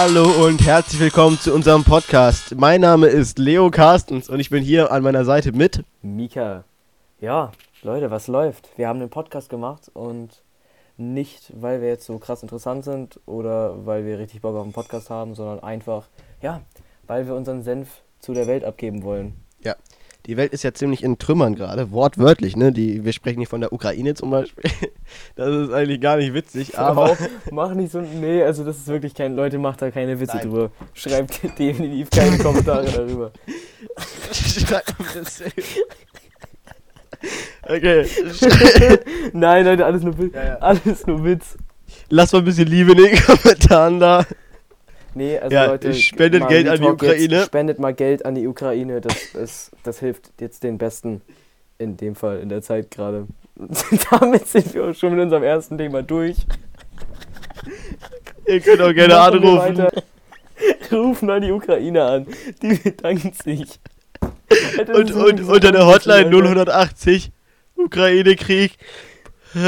Hallo und herzlich willkommen zu unserem Podcast. Mein Name ist Leo Carstens und ich bin hier an meiner Seite mit. Mika. Ja, Leute, was läuft? Wir haben einen Podcast gemacht und nicht, weil wir jetzt so krass interessant sind oder weil wir richtig Bock auf einen Podcast haben, sondern einfach, ja, weil wir unseren Senf zu der Welt abgeben wollen. Ja, die Welt ist ja ziemlich in Trümmern gerade, wortwörtlich, ne? Die, wir sprechen nicht von der Ukraine zum Beispiel. Das ist eigentlich gar nicht witzig, aber. mach nicht so. Nee, also das ist wirklich kein. Leute, macht da keine Witze Nein. drüber. Schreibt definitiv keine Kommentare darüber. Schreibt Okay. Nein, Leute, alles nur Witz. Ja, ja. Alles nur Witz. Lass mal ein bisschen Liebe in den Kommentaren da. Nee, also ja, Leute, spendet Geld an die Ukraine. Jetzt, spendet mal Geld an die Ukraine. Das, ist, das hilft jetzt den Besten in dem Fall, in der Zeit gerade. Damit sind wir schon mit unserem ersten Thema durch. Ihr könnt auch gerne anrufen. Rufen mal die Ukraine an. Die bedanken sich. Und, und unter der Hotline 080 Ukraine-Krieg.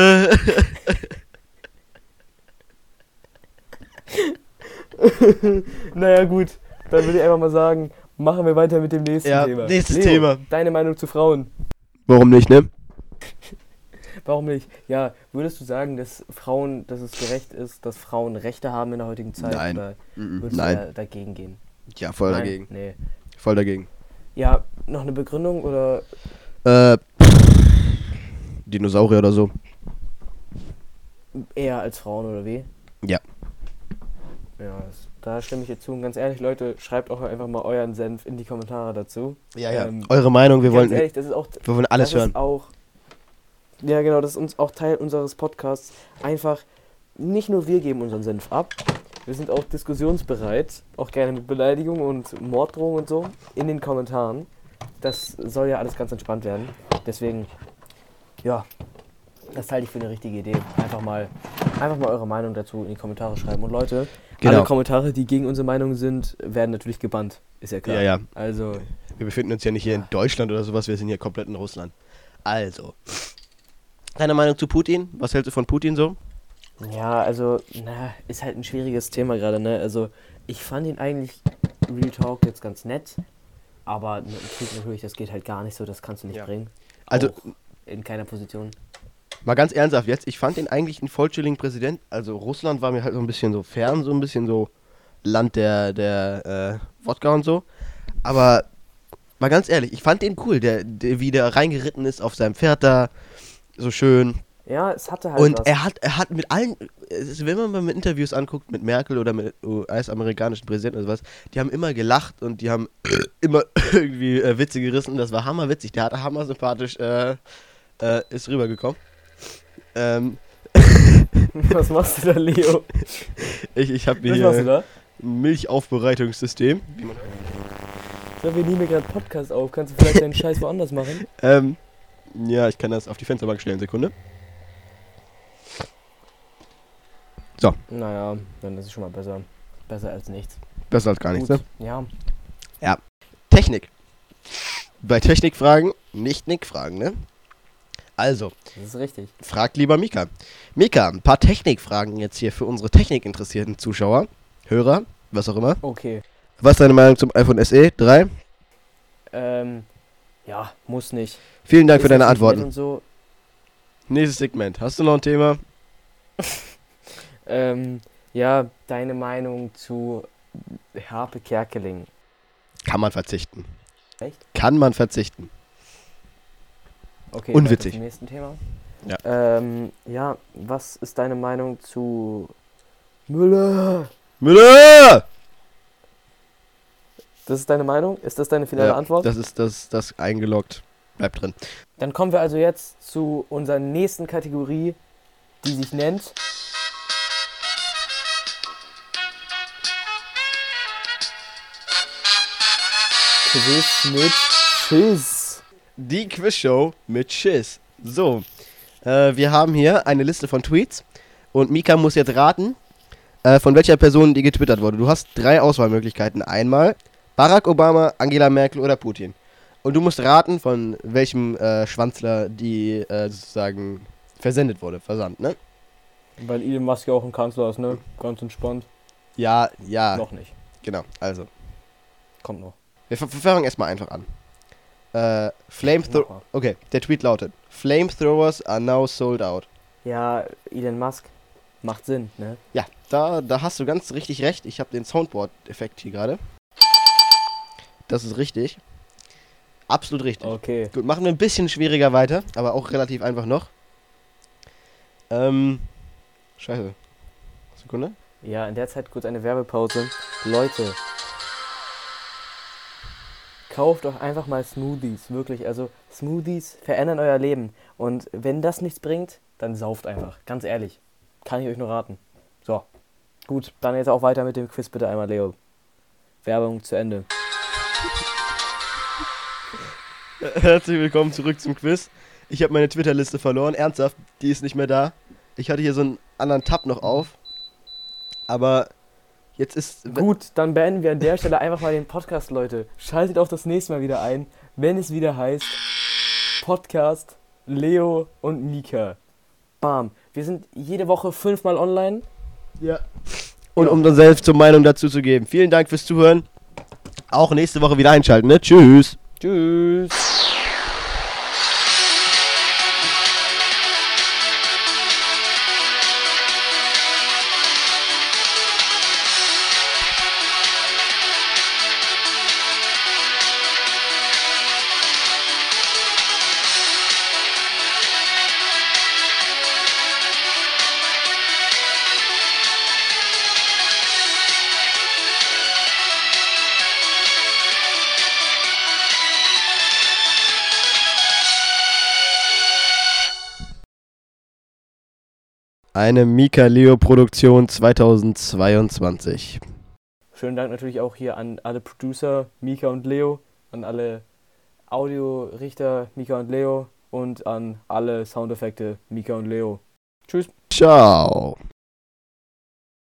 naja, gut. Dann würde ich einfach mal sagen, machen wir weiter mit dem nächsten ja, Thema. Nächstes Leo, Thema. Deine Meinung zu Frauen? Warum nicht, ne? Warum nicht? Ja, würdest du sagen, dass Frauen, dass es gerecht ist, dass Frauen Rechte haben in der heutigen Zeit? Nein. Oder würdest Nein. du da, dagegen gehen? Ja, voll Nein? dagegen. Nee. Voll dagegen. Ja, noch eine Begründung oder? Äh, Dinosaurier oder so. Eher als Frauen oder wie? Ja. Ja, da stimme ich dir zu. Und ganz ehrlich, Leute, schreibt auch einfach mal euren Senf in die Kommentare dazu. Ja, ja. Ähm, Eure Meinung, wir wollen, ehrlich, das ist auch, wir wollen alles hören. Auch, ja, genau, das ist uns auch Teil unseres Podcasts. Einfach, nicht nur wir geben unseren Senf ab, wir sind auch diskussionsbereit, auch gerne mit Beleidigungen und Morddrohungen und so in den Kommentaren. Das soll ja alles ganz entspannt werden. Deswegen, ja, das halte ich für eine richtige Idee. Einfach mal, einfach mal eure Meinung dazu in die Kommentare schreiben. Und Leute, genau. alle Kommentare, die gegen unsere Meinung sind, werden natürlich gebannt. Ist ja klar. Ja, ja. Also. Wir befinden uns ja nicht hier ja. in Deutschland oder sowas, wir sind hier komplett in Russland. Also. Deine Meinung zu Putin? Was hältst du von Putin so? Ja, also, na, ist halt ein schwieriges Thema gerade, ne? Also, ich fand ihn eigentlich, Real Talk, jetzt ganz nett. Aber natürlich, das geht halt gar nicht so, das kannst du nicht ja. bringen. Also. Auch in keiner Position. Mal ganz ernsthaft jetzt, ich fand ihn eigentlich einen vollständigen Präsident. Also Russland war mir halt so ein bisschen so fern, so ein bisschen so Land der, der äh, Wodka und so. Aber mal ganz ehrlich, ich fand den cool, der, der wie der reingeritten ist auf seinem Pferd da, so schön. Ja, es hatte halt Und was. er hat, er hat mit allen, wenn man mal mit Interviews anguckt, mit Merkel oder mit US-amerikanischen Präsidenten oder sowas, die haben immer gelacht und die haben immer irgendwie äh, Witze gerissen. Das war hammerwitzig. Der hatte hammer sympathisch, äh, äh, ist rübergekommen. Ähm. Was machst du da, Leo? Ich, ich habe mir hier ein Milchaufbereitungssystem. So, wir nehmen gerade Podcast auf. Kannst du vielleicht deinen Scheiß woanders machen? Ähm, ja, ich kann das auf die Fensterbank stellen. Sekunde. So. Naja, dann ist es schon mal besser. Besser als nichts. Besser als gar nichts, ne? Ja. Ja. Technik. Bei Technikfragen nicht Nick-Fragen, ne? Also. Das ist richtig. Fragt lieber Mika. Mika, ein paar Technikfragen jetzt hier für unsere technikinteressierten Zuschauer, Hörer, was auch immer. Okay. Was ist deine Meinung zum iPhone SE 3? Ähm, ja, muss nicht. Vielen Dank ist für deine Antworten. So. Nächstes Segment. Hast du noch ein Thema? ähm, ja, deine Meinung zu Harpe Kerkeling. Kann man verzichten. Echt? Kann man verzichten. Okay, Unwitzig. Zum nächsten Thema. Ja. Ähm, ja, was ist deine Meinung zu Müller? Müller! Das ist deine Meinung? Ist das deine finale ja, Antwort? Das ist das, das eingeloggt. Bleibt drin. Dann kommen wir also jetzt zu unserer nächsten Kategorie, die sich nennt. Quiz mit Schiss. Die Quizshow mit Schiss. So, äh, wir haben hier eine Liste von Tweets und Mika muss jetzt raten, äh, von welcher Person die getwittert wurde. Du hast drei Auswahlmöglichkeiten. Einmal Barack Obama, Angela Merkel oder Putin. Und du musst raten, von welchem äh, Schwanzler die äh, sozusagen versendet wurde, versandt, ne? Weil Elon Musk ja auch ein Kanzler ist, ne? Ganz entspannt. Ja, ja, Noch nicht. genau. Also, Kommt noch. wir, fangen erstmal einfach an. Äh, Flamethrower. Okay, der Tweet lautet: Flamethrowers are now sold out. Ja, Elon Musk. Macht Sinn, ne? Ja, da, da hast du ganz richtig recht. Ich habe den Soundboard-Effekt hier gerade. Das ist richtig. Absolut richtig. Okay. Gut, machen wir ein bisschen schwieriger weiter, aber auch relativ einfach noch. Ähm. Scheiße. Sekunde. Ja, in der Zeit kurz eine Werbepause. Leute, kauft doch einfach mal Smoothies, wirklich. Also Smoothies verändern euer Leben. Und wenn das nichts bringt, dann sauft einfach. Ganz ehrlich. Kann ich euch nur raten. So. Gut, dann jetzt auch weiter mit dem Quiz bitte einmal, Leo. Werbung zu Ende. Herzlich willkommen zurück zum Quiz. Ich habe meine Twitter-Liste verloren. Ernsthaft, die ist nicht mehr da. Ich hatte hier so einen anderen Tab noch auf. Aber jetzt ist. Gut, dann beenden wir an der Stelle einfach mal den Podcast, Leute. Schaltet auch das nächste Mal wieder ein, wenn es wieder heißt Podcast Leo und Mika. Bam. Wir sind jede Woche fünfmal online. Ja. Und um dann selbst zur Meinung dazu zu geben. Vielen Dank fürs Zuhören. Auch nächste Woche wieder einschalten, ne? Tschüss. Tschüss. Eine Mika Leo Produktion 2022. Schönen Dank natürlich auch hier an alle Producer, Mika und Leo, an alle Audiorichter, Mika und Leo und an alle Soundeffekte, Mika und Leo. Tschüss. Ciao.